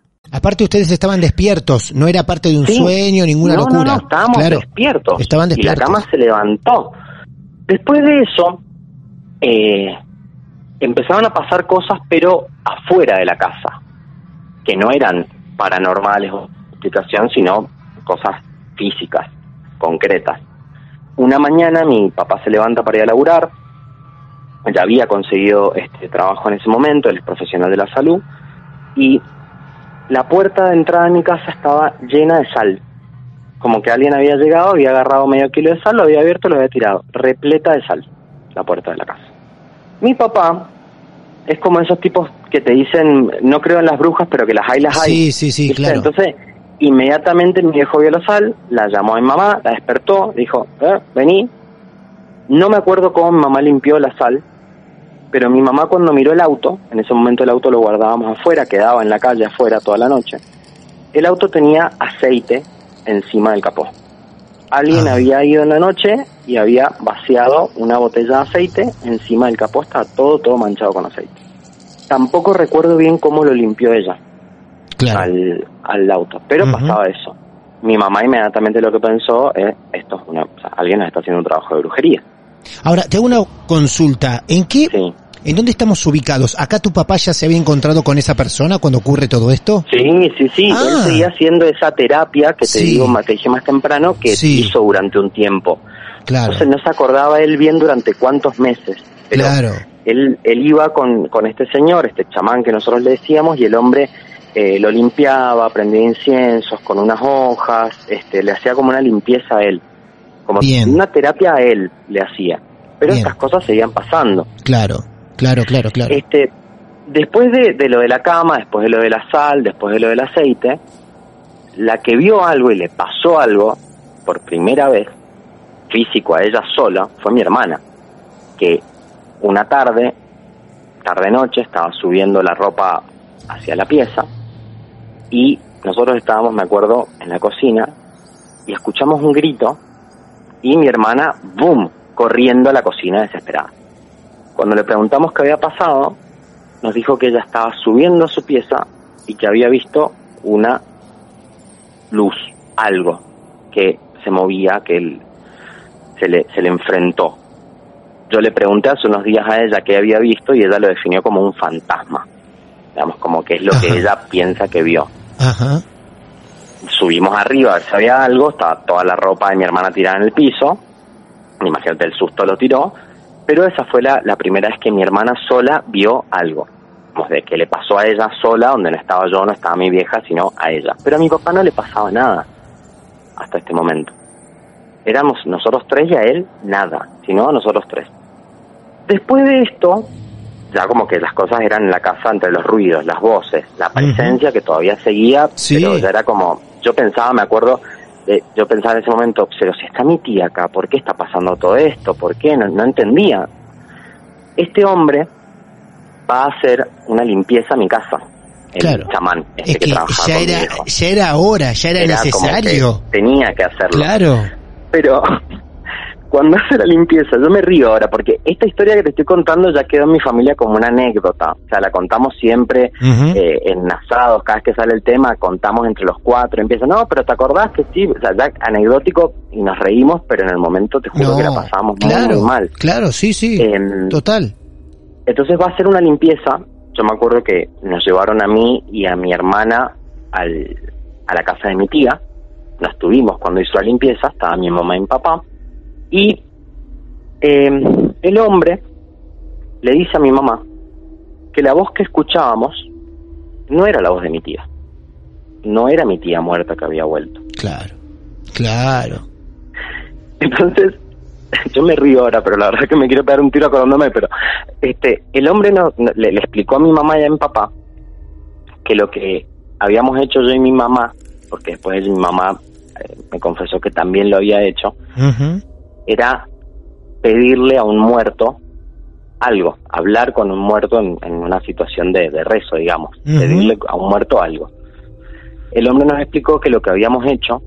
Aparte ustedes estaban despiertos, no era parte de un Sí. sueño, ninguna no, locura. No, no, estábamos claro. despiertos. Estaban Y la despiertos. cama se levantó. Después de eso, eh, empezaban a pasar cosas, pero afuera de la casa, que no eran paranormales o explicación, sino cosas físicas, concretas. Una mañana mi papá se levanta para ir a laburar, ya había conseguido este trabajo en ese momento, él es profesional de la salud, y la puerta de entrada de mi casa estaba llena de sal. Como que alguien había llegado, había agarrado medio kilo de sal, lo había abierto, lo había tirado. Repleta de sal, la puerta de la casa. Mi papá es como esos tipos que te dicen, no creo en las brujas, pero que las hay, las hay. Sí, sí, sí, ¿Viste? claro. Entonces, inmediatamente mi viejo vio la sal, la llamó a mi mamá, la despertó, dijo, eh, vení. No me acuerdo cómo mi mamá limpió la sal, pero mi mamá cuando miró el auto, en ese momento el auto lo guardábamos afuera, quedaba en la calle afuera toda la noche, el auto tenía aceite encima del capó. Alguien Ah. había ido en la noche y había vaciado una botella de aceite encima del capó, estaba todo, todo manchado con aceite. Tampoco recuerdo bien cómo lo limpió ella claro. al, al auto, pero pasaba eso. Mi mamá inmediatamente lo que pensó es, esto es una, o sea, alguien nos está haciendo un trabajo de brujería. Ahora, te hago una consulta. ¿En qué, Sí, en dónde estamos ubicados? ¿Acá tu papá ya se había encontrado con esa persona cuando ocurre todo esto? sí, sí, sí. Ah. Él seguía haciendo esa terapia que te Sí. digo, te dije más temprano, que Sí. hizo durante un tiempo. Claro. Entonces no se acordaba él bien durante cuántos meses. Pero Claro. él, él iba con, con este señor, este chamán que nosotros le decíamos, y el hombre eh, lo limpiaba, prendía inciensos con unas hojas, este, le hacía como una limpieza a él. Como Bien. una terapia a él le hacía. Pero Bien. estas cosas seguían pasando. Claro. Claro, claro, claro. Este, después de, lo de la cama, después de lo de la sal, después de lo del aceite, la que vio algo y le pasó algo por primera vez, físico a ella sola, fue mi hermana, que una tarde, tarde noche, estaba subiendo la ropa hacia la pieza y nosotros estábamos, me acuerdo, en la cocina y escuchamos un grito y mi hermana, ¡boom!, corriendo a la cocina desesperada. Cuando le preguntamos qué había pasado, nos dijo que ella estaba subiendo a su pieza y que había visto una luz, algo que se movía, que el, se le, se le enfrentó. Yo le pregunté hace unos días a ella qué había visto y ella lo definió como un fantasma. Digamos, como que es lo que ella piensa que vio. Ajá. Subimos arriba a ver si había algo, estaba toda la ropa de mi hermana tirada en el piso. Imagínate, el susto lo tiró. Pero esa fue la, la primera vez que mi hermana sola vio algo. De que le pasó a ella sola, donde no estaba yo, no estaba mi vieja, sino a ella. Pero a mi papá no le pasaba nada hasta este momento. Éramos nosotros tres y a él nada, sino a nosotros tres. Después de esto, ya como que las cosas eran en la casa entre los ruidos, las voces, la presencia que todavía seguía, Sí. pero ya era como, yo pensaba, me acuerdo, de- yo pensaba en ese momento, pero si está mi tía acá, ¿por qué está pasando todo esto? ¿Por qué? No, no entendía. Este hombre va a hacer una limpieza a mi casa, el Claro. chamán, este Es que trabajaba ya era, ya era hora, ya era, Era necesario. que tenía que hacerlo. Claro. Pero cuando hace la limpieza, yo me río ahora, porque esta historia que te estoy contando ya quedó en mi familia como una anécdota. O sea, la contamos siempre eh, en asados, cada vez que sale el tema, contamos entre los cuatro. Empieza, no, pero ¿te acordás que sí? O sea, ya anecdótico y nos reímos, pero en el momento te juro No, que la pasamos muy, claro, muy mal. claro, sí, sí, Em, total. entonces va a hacer una limpieza. Yo me acuerdo que nos llevaron a mí y a mi hermana al, a la casa de mi tía. Nos tuvimos cuando hizo la limpieza, estaba mi mamá y mi papá. Y eh, el hombre le dice a mi mamá que la voz que escuchábamos no era la voz de mi tía. No era mi tía muerta que había vuelto. Claro, claro. Entonces, yo me río ahora, pero la verdad es que me quiero pegar un tiro acordándome, pero este, el hombre no, no- le, le explicó a mi mamá y a mi papá que lo que habíamos hecho yo y mi mamá, porque después mi mamá eh, me confesó que también lo había hecho, Ujú. Era pedirle a un muerto algo, hablar con un muerto en, en una situación de, de rezo, digamos, pedirle a un muerto algo. El hombre nos explicó que lo que habíamos hecho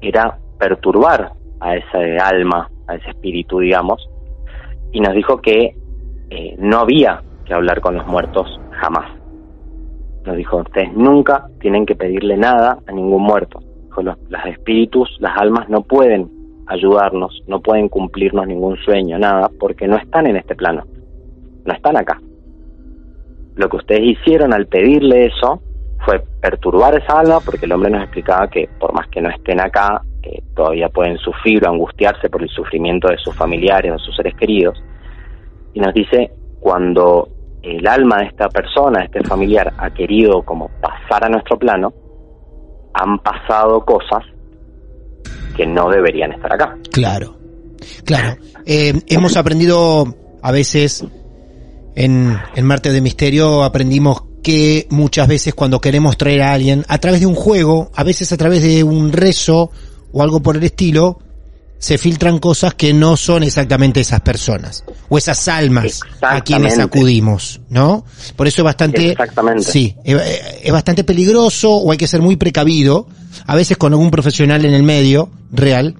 era perturbar a ese alma, a ese espíritu, digamos, y nos dijo que eh, no había que hablar con los muertos jamás. Nos dijo, ustedes nunca tienen que pedirle nada a ningún muerto. Dijo, los, los espíritus, las almas no pueden ayudarnos, no pueden cumplirnos ningún sueño, nada, porque no están en este plano, no están acá. Lo que ustedes hicieron al pedirle eso fue perturbar esa alma, porque el hombre nos explicaba que por más que no estén acá, todavía pueden sufrir o angustiarse por el sufrimiento de sus familiares o sus seres queridos. Y nos dice, cuando el alma de esta persona, de este familiar, ha querido como pasar a nuestro plano, han pasado cosas que no deberían estar acá. Claro, claro. Eh, hemos aprendido a veces en, en Marte de Misterio, aprendimos que muchas veces cuando queremos traer a alguien, a través de un juego, a veces a través de un rezo o algo por el estilo, se filtran cosas que no son exactamente esas personas o esas almas a quienes acudimos, ¿no? Por eso es bastante, Exactamente. sí, es, es bastante peligroso o hay que ser muy precavido, a veces con algún profesional en el medio real,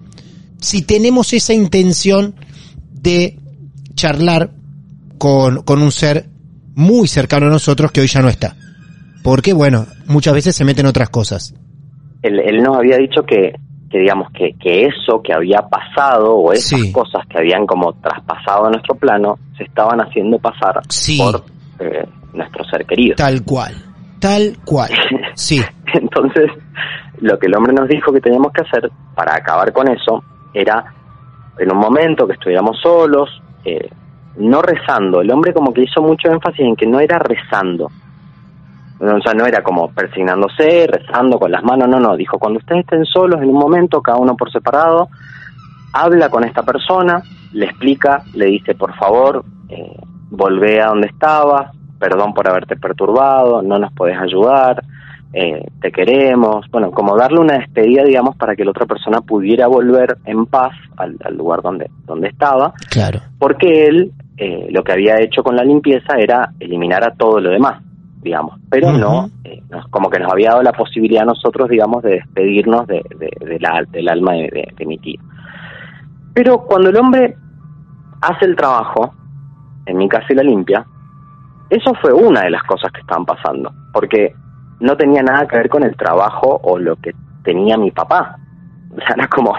si tenemos esa intención de charlar con, con un ser muy cercano a nosotros que hoy ya no está. Porque, bueno, muchas veces se meten otras cosas. Él, él nos había dicho que, que digamos, que, que eso que había pasado o esas Sí. cosas que habían como traspasado a nuestro plano se estaban haciendo pasar Sí. por eh, nuestro ser querido. Tal cual. Tal cual. Sí. Entonces, lo que el hombre nos dijo que teníamos que hacer para acabar con eso era, en un momento que estuviéramos solos, eh, no rezando. El hombre como que hizo mucho énfasis en que no era rezando. O sea, no era como persignándose, rezando con las manos, no, no. Dijo, cuando ustedes estén solos en un momento, cada uno por separado, habla con esta persona, le explica, le dice, por favor, eh, volvé a donde estabas, perdón por haberte perturbado, no nos podés ayudar, eh, te queremos, bueno, como darle una despedida, digamos, para que la otra persona pudiera volver en paz al, al lugar donde, donde estaba, Claro. porque él eh, lo que había hecho con la limpieza era eliminar a todo lo demás, digamos, pero no, eh, nos- como que nos había dado la posibilidad a nosotros, digamos, de despedirnos de, de- de la, del alma de, de- de mi tío. Pero cuando el hombre hace el trabajo, en mi casa y la limpia, eso fue una de las cosas que estaban pasando, porque no tenía nada que ver con el trabajo o lo que tenía mi papá. O sea, era como,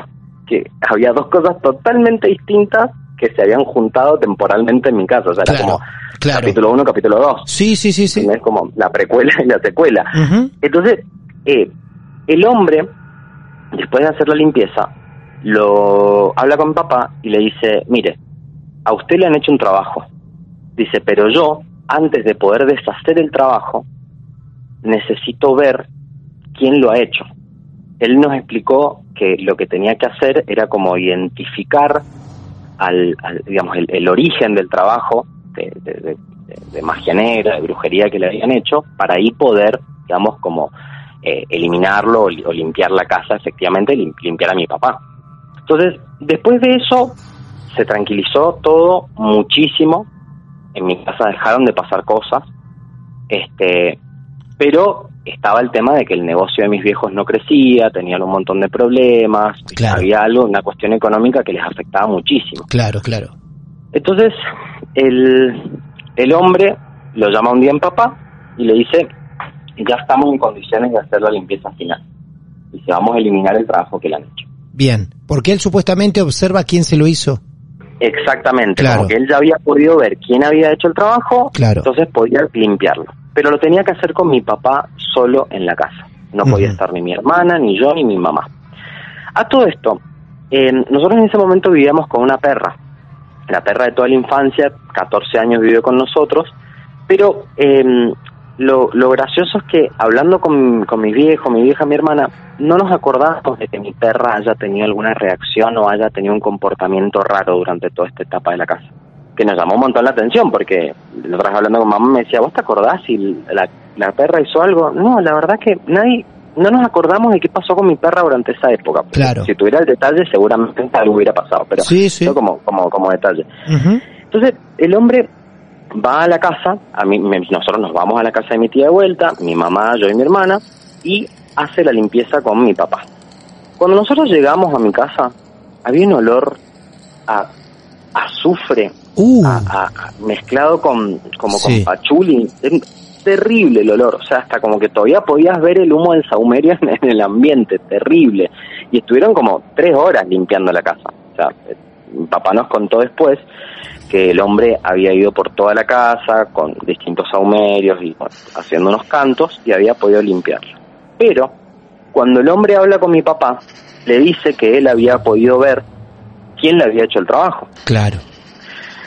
que había dos cosas totalmente distintas que se habían juntado temporalmente en mi casa. O sea, era como claro. capítulo 1, capítulo 2. Sí, sí, sí, sí. Es como la precuela y la secuela. Entonces, eh, el hombre, después de hacer la limpieza, lo habla con mi papá y le dice, mire, a usted le han hecho un trabajo. Dice, pero yo, antes de poder deshacer el trabajo, necesito ver quién lo ha hecho. Él nos explicó que lo que tenía que hacer era como identificar al, al, digamos, el, el origen del trabajo de, de- de- de- magia negra, de brujería que le habían hecho, para ahí poder, digamos, como eh, eliminarlo o, li- o limpiar la casa, efectivamente, lim- limpiar a mi papá. Entonces, después de eso, se tranquilizó todo muchísimo. En mi casa dejaron de pasar cosas. Este, pero estaba el tema de que el negocio de mis viejos no crecía, tenían un montón de problemas, Claro. había algo, una cuestión económica que les afectaba muchísimo. Claro, claro. Entonces, el, el hombre lo llama un día en papá y le dice, ya estamos en condiciones de hacer la limpieza final. Dice, vamos a eliminar el trabajo que le han hecho. Bien. Porque él supuestamente observa quién se lo hizo. Exactamente, Claro. como que él ya había podido ver quién había hecho el trabajo, Claro. entonces podía limpiarlo. Pero lo tenía que hacer con mi papá solo en la casa. No podía estar ni mi hermana, ni yo, ni mi mamá. A todo esto, eh, nosotros en ese momento vivíamos con una perra. La perra de toda la infancia, 14 años vivió con nosotros, pero eh, lo, lo gracioso es que hablando con, con mi viejo, mi vieja, mi hermana, no nos acordamos de que mi perra haya tenido alguna reacción o haya tenido un comportamiento raro durante toda esta etapa de la casa. Que nos llamó un montón la atención porque vez hablando con mamá me decía, ¿vos te acordás si la, la perra hizo algo? No, la verdad que nadie, no nos acordamos de qué pasó con mi perra durante esa época. Claro. Si tuviera el detalle seguramente algo hubiera pasado, pero Sí, sí. no como, como, como detalle. Entonces, el hombre va a la casa, a mí, me- nosotros nos vamos a la casa de mi tía de vuelta, mi mamá, yo y mi hermana, y hace la limpieza con mi papá. Cuando nosotros llegamos a mi casa, había un olor a azufre, Uh, a- mezclado con como Sí. con pachuli. Terrible el olor, o sea, hasta como que todavía podías ver el humo del saumerio en, en el ambiente, terrible. Y estuvieron como tres horas limpiando la casa. O sea, eh, mi papá nos contó después que el hombre había ido por toda la casa con distintos saumerios y bueno, haciendo unos cantos y había podido limpiarlo. Pero cuando el hombre habla con mi papá, le dice que él había podido ver quién le había hecho el trabajo. claro.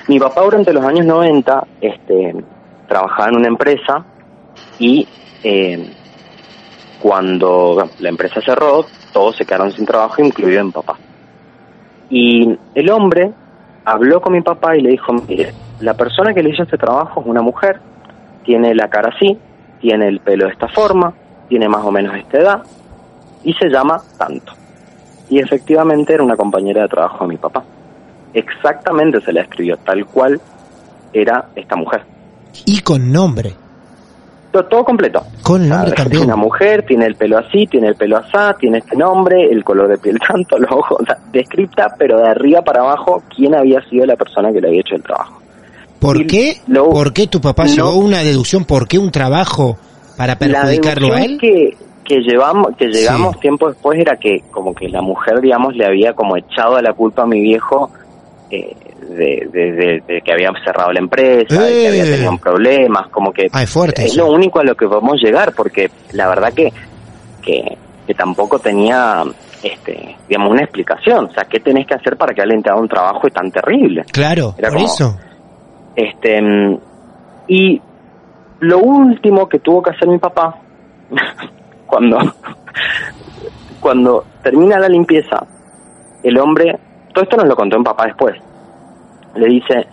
Mi papá durante los años 90 este, trabajaba en una empresa y eh, cuando la empresa cerró, todos se quedaron sin trabajo, incluido mi papá. Y el hombre habló con mi papá y le dijo, mire, la persona que le hizo este trabajo es una mujer, tiene la cara así, tiene el pelo de esta forma, tiene más o menos esta edad y se llama tanto. Y efectivamente era una compañera de trabajo de mi papá exactamente se la escribió, tal cual era esta mujer. Y con nombre. Todo, todo completo. Con nombre sea, también. Es una mujer, tiene el pelo así, tiene el pelo asá, tiene este nombre, el color de piel tanto, los ojos, o sea, descripta, pero de arriba para abajo, quién había sido la persona que le había hecho el trabajo. ¿Por Y qué? lo- ¿Por qué tu papá no- a una deducción? ¿Por qué un trabajo para perjudicarlo la a él? que que llevamos que llegamos Sí. tiempo después era que como que la mujer digamos le había como echado a la culpa a mi viejo eh, de, de- de- de que había cerrado la empresa de que había Eh. tenido problemas como que Ah, es fuerte es eso. lo único a lo que podemos llegar porque la verdad que que, que tampoco tenía este digamos una explicación o sea qué tenés que hacer para que alguien te haga un trabajo tan terrible Claro, Era por como- eso. este y lo último que tuvo que hacer mi papá cuando cuando termina la limpieza el hombre todo esto nos lo contó mi papá después le dice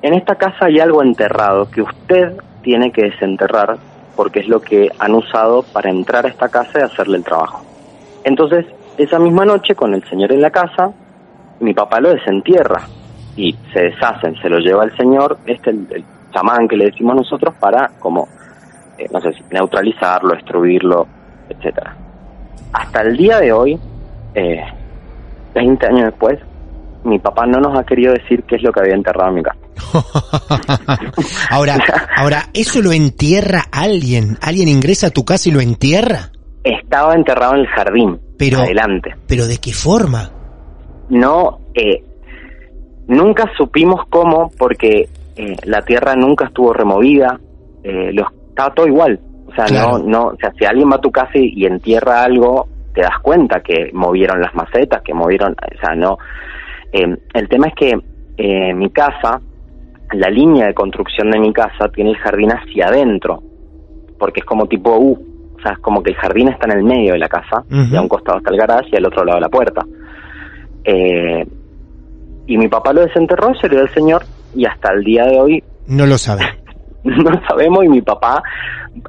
en esta casa hay algo enterrado que usted tiene que desenterrar porque es lo que han usado para entrar a esta casa y hacerle el trabajo entonces esa misma noche con el señor en la casa mi papá lo desentierra y se deshacen, se lo lleva el señor, este el, el chamán que le decimos nosotros para como eh, no sé neutralizarlo, destruirlo, etcétera. Hasta el día de hoy, eh, 20 años después, mi papá no nos ha querido decir qué es lo que había enterrado en mi casa. ahora, ahora, ¿eso lo entierra alguien? ¿Alguien ingresa a tu casa y lo entierra? Estaba enterrado en el jardín, Pero- adelante. ¿Pero de qué forma? no, eh, nunca supimos cómo, porque eh, la tierra nunca estuvo removida, eh, lo, estaba todo igual. O sea, Claro. no, no, o sea, si alguien va a tu casa y entierra algo, te das cuenta que movieron las macetas, que movieron, o sea, no. Eh, el tema es que eh, mi casa, la línea de construcción de mi casa tiene el jardín hacia adentro, porque es como tipo U, o sea, es como que el jardín está en el medio de la casa, Ujú. y a un costado está el garage y al otro lado la puerta. Eh, y mi papá lo desenterró, se lo dio al señor, y hasta el día de hoy No lo sabe. no sabemos y mi papá,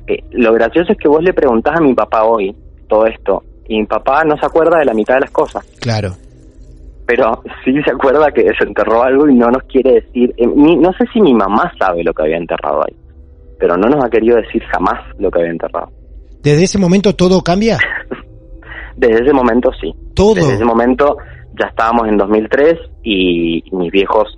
eh, lo gracioso es que vos le preguntás a mi papá hoy todo esto y mi papá no se acuerda de la mitad de las cosas, Claro. pero sí se acuerda que desenterró algo y no nos quiere decir, eh, ni- no sé si mi mamá sabe lo que había enterrado ahí, pero no nos ha querido decir jamás lo que había enterrado. Desde ese momento todo cambia. Desde ese momento sí. Todo. Desde ese momento ya estábamos en 2003 y mis viejos,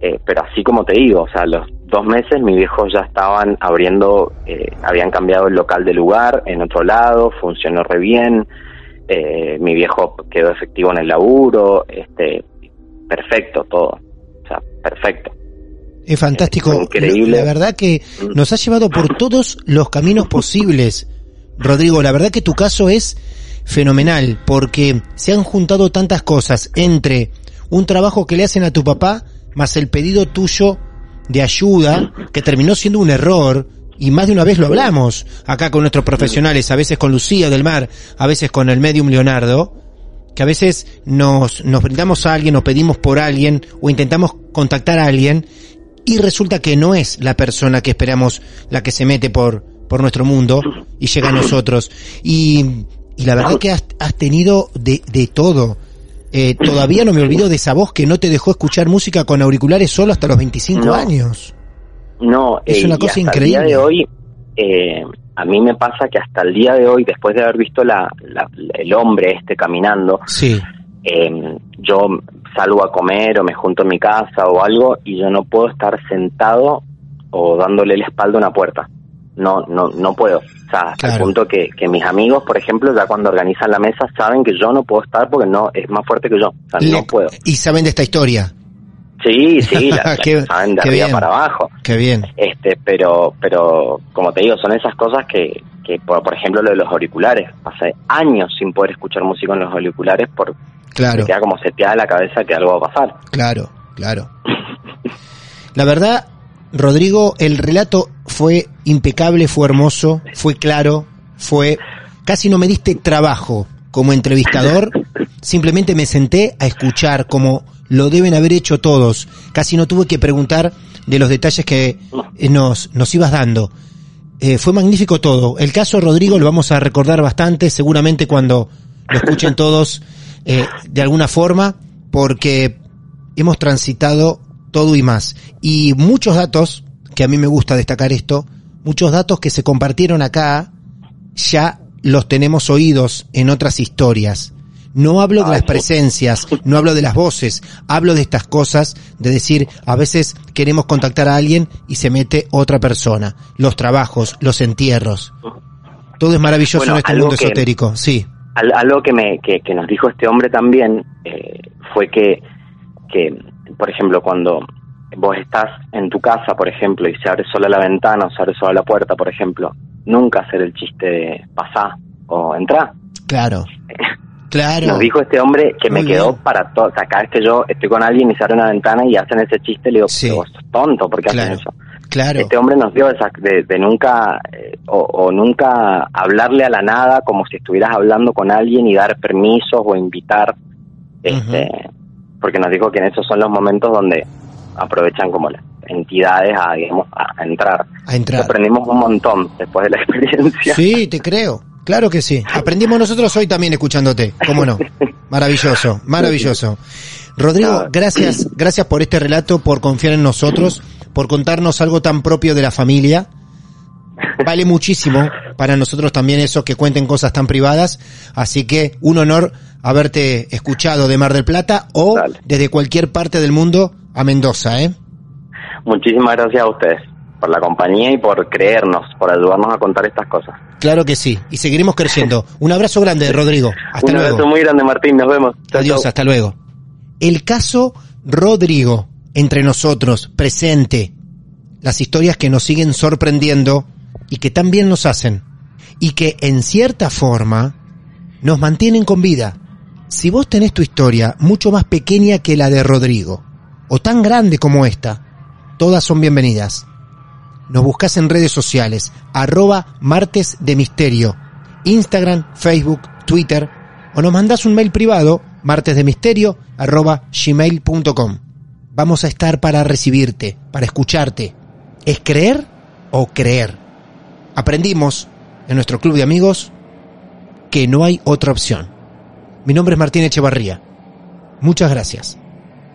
eh, pero así como te digo, o sea, los dos meses mis viejos ya estaban abriendo, eh, habían cambiado el local de lugar en otro lado, funcionó re bien, eh, mi viejo quedó efectivo en el laburo, este, perfecto todo, o sea, perfecto. Es fantástico. Fue increíble. La verdad que nos ha llevado por todos los caminos posibles. Rodrigo, la verdad que tu caso es fenomenal porque se han juntado tantas cosas entre un trabajo que le hacen a tu papá más el pedido tuyo de ayuda que terminó siendo un error y más de una vez lo hablamos acá con nuestros profesionales, a veces con Lucía del Mar, a veces con el medium Leonardo, que a veces nos, nos brindamos a alguien o pedimos por alguien o intentamos contactar a alguien y resulta que no es la persona que esperamos la que se mete por, por nuestro mundo y llega a nosotros. Y, y la verdad que has, has tenido de, de todo. Eh, todavía no me olvido de esa voz que no te dejó escuchar música con auriculares solo hasta los 25 No. años. No, Es eh, una y cosa hasta increíble. El día de hoy, eh, a mí me pasa que hasta el día de hoy, después de haber visto la, la- el hombre este caminando, Sí, eh, yo salgo a comer o me junto en mi casa o algo y yo no puedo estar sentado o dándole la espalda a una puerta. No, no, no puedo. O sea, hasta el Claro. punto que, que mis amigos, por ejemplo, ya cuando organizan la mesa saben que yo no puedo estar porque no es más fuerte que yo. O sea, Le- no puedo. y saben de esta historia. Sí, sí, la, la Qué- saben de arriba bien. para abajo. Qué bien. Este, pero, pero como te digo, son esas cosas que, que por, por ejemplo, lo de los auriculares. Pasé años sin poder escuchar música en los auriculares por Claro. me queda como seteada la cabeza que algo va a pasar. Claro, claro. La verdad, Rodrigo, el relato fue impecable, fue hermoso, fue claro, fue... Casi no me diste trabajo como entrevistador, simplemente me senté a escuchar como lo deben haber hecho todos. Casi no tuve que preguntar de los detalles que eh, nos, nos ibas dando. Eh, fue magnífico todo. El caso Rodrigo lo vamos a recordar bastante, seguramente cuando lo escuchen todos eh, de alguna forma, porque hemos transitado todo y más. Y muchos datos, que a mí me gusta destacar esto, muchos datos que se compartieron acá, ya los tenemos oídos en otras historias. No hablo de las presencias, no hablo de las voces, hablo de estas cosas, de decir, a veces queremos contactar a alguien y se mete otra persona. Los trabajos, los entierros. Todo es maravilloso Bueno, en este mundo que- esotérico, sí. Al- algo que, me, que, que nos dijo este hombre también eh, fue que, que, por ejemplo, cuando vos estás en tu casa, por ejemplo, y se abre sola la ventana o se abre sola la puerta, por ejemplo, nunca hacer el chiste de pasá o entrá. Claro. Claro. Nos dijo este hombre que me quedó bien. para todo. O sea, cada vez que yo estoy con alguien y se abre una ventana y hacen ese chiste, le digo, Sí. "Pero vos sos tonto, ¿por qué Claro. hacen eso? Claro. Este hombre nos dio esa de, de nunca eh, o, o nunca hablarle a la nada como si estuvieras hablando con alguien y dar permisos o invitar, este, porque nos dijo que en esos son los momentos donde aprovechan como las entidades a digamos a, entrar. A entrar. Aprendimos un montón después de la experiencia. Sí, te creo. Claro que sí. Aprendimos nosotros hoy también escuchándote. ¿Cómo no? Maravilloso, maravilloso. Rodrigo, gracias, gracias por este relato, por confiar en nosotros, por contarnos algo tan propio de la familia. Vale muchísimo para nosotros también eso que cuenten cosas tan privadas. Así que un honor haberte escuchado de Mar del Plata o Dale. desde cualquier parte del mundo a Mendoza, ¿eh? Muchísimas gracias a ustedes por la compañía y por creernos, por ayudarnos a contar estas cosas. Claro que sí. Y seguiremos creciendo. Un abrazo grande, Rodrigo. Hasta Un luego. abrazo muy grande, Martín. Nos vemos. Adiós, chau. hasta luego. El caso Rodrigo, entre nosotros, presente. Las historias que nos siguen sorprendiendo y que también nos hacen. Y que en cierta forma nos mantienen con vida. Si vos tenés tu historia mucho más pequeña que la de Rodrigo, o tan grande como esta, todas son bienvenidas. Nos buscas en redes sociales, arroba martes de misterio, Instagram, Facebook, Twitter, o nos mandás un mail privado, martesdemisterio, arroba. Vamos a estar para recibirte, para escucharte. ¿Es creer o creer? Aprendimos en nuestro club de amigos que no hay otra opción. Mi nombre es Martín Echevarría. Muchas gracias.